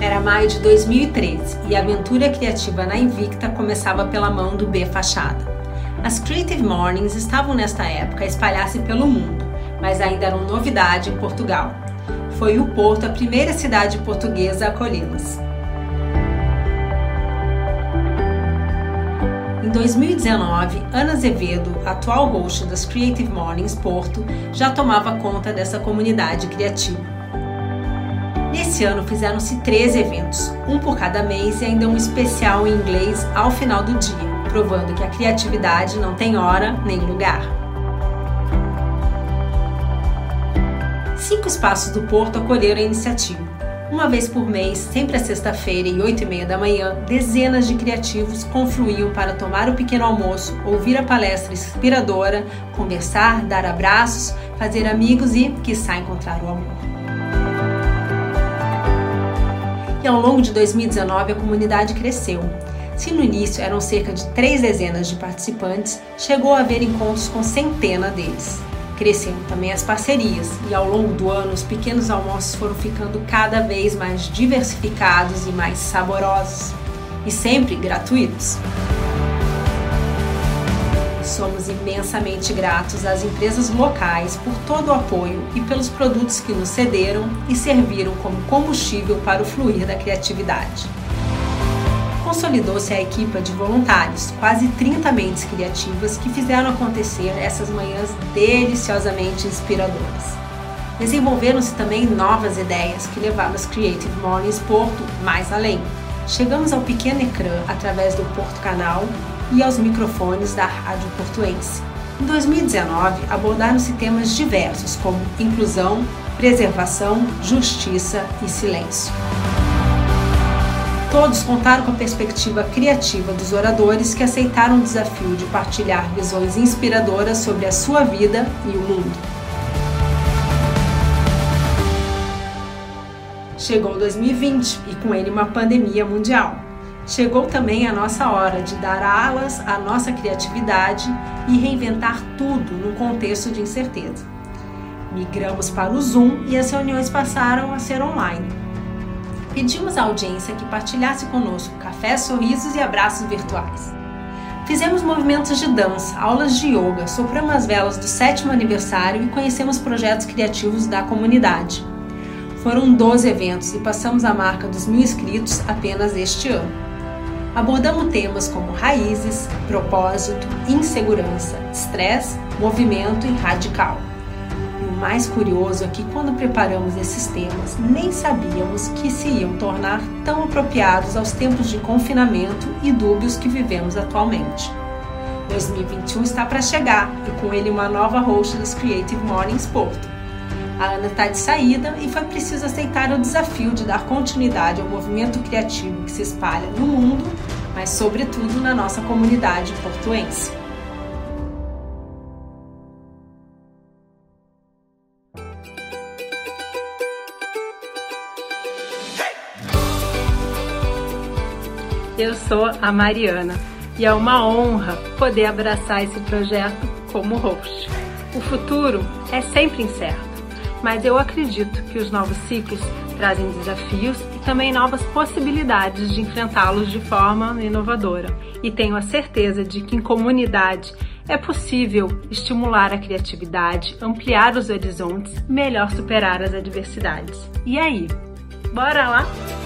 Era maio de 2013 e a aventura criativa na Invicta começava pela mão do B Fachada. As Creative Mornings estavam nesta época a espalhar-se pelo mundo, mas ainda eram novidade em Portugal. Foi o Porto a primeira cidade portuguesa a acolhê-las. Em 2019, Ana Azevedo, atual host das Creative Mornings Porto, já tomava conta dessa comunidade criativa. Nesse ano fizeram-se três eventos, um por cada mês e ainda um especial em inglês ao final do dia, provando que a criatividade não tem hora nem lugar. Cinco espaços do Porto acolheram a iniciativa. Uma vez por mês, sempre à sexta-feira e oito e meia da manhã, dezenas de criativos confluíam para tomar o pequeno almoço, ouvir a palestra inspiradora, conversar, dar abraços, fazer amigos e, quiçá, encontrar o amor. Ao longo de 2019 a comunidade cresceu. Se no início eram cerca de três dezenas de participantes, chegou a haver encontros com centenas deles. Cresceram também as parcerias e ao longo do ano os pequenos almoços foram ficando cada vez mais diversificados e mais saborosos. E sempre gratuitos. Somos imensamente gratos às empresas locais por todo o apoio e pelos produtos que nos cederam e serviram como combustível para o fluir da criatividade. Consolidou-se a equipa de voluntários, quase 30 mentes criativas que fizeram acontecer essas manhãs deliciosamente inspiradoras. Desenvolveram-se também novas ideias que levaram as Creative Mornings Porto mais além. Chegamos ao pequeno ecrã através do Porto Canal e aos microfones da Rádio Portuense. Em 2019, abordaram-se temas diversos como inclusão, preservação, justiça e silêncio. Todos contaram com a perspectiva criativa dos oradores que aceitaram o desafio de partilhar visões inspiradoras sobre a sua vida e o mundo. Chegou 2020 e com ele uma pandemia mundial. Chegou também a nossa hora de dar alas à nossa criatividade e reinventar tudo num contexto de incerteza. Migramos para o Zoom e as reuniões passaram a ser online. Pedimos à audiência que partilhasse conosco cafés, sorrisos e abraços virtuais. Fizemos movimentos de dança, aulas de yoga, sopramos as velas do sétimo aniversário e conhecemos projetos criativos da comunidade. Foram 12 eventos e passamos a marca dos mil inscritos apenas este ano. Abordamos temas como raízes, propósito, insegurança, estresse, movimento e radical. E o mais curioso é que quando preparamos esses temas, nem sabíamos que se iam tornar tão apropriados aos tempos de confinamento e dúbios que vivemos atualmente. 2021 está para chegar e com ele uma nova host dos Creative Mornings Porto. A Ana está de saída e foi preciso aceitar o desafio de dar continuidade ao movimento criativo que se espalha no mundo, mas sobretudo na nossa comunidade portuense. Eu sou a Mariana e é uma honra poder abraçar esse projeto como host. O futuro é sempre incerto mas eu acredito que os novos ciclos trazem desafios e também novas possibilidades de enfrentá-los de forma inovadora. E tenho a certeza de que em comunidade é possível estimular a criatividade, ampliar os horizontes, melhor superar as adversidades. E aí, bora lá?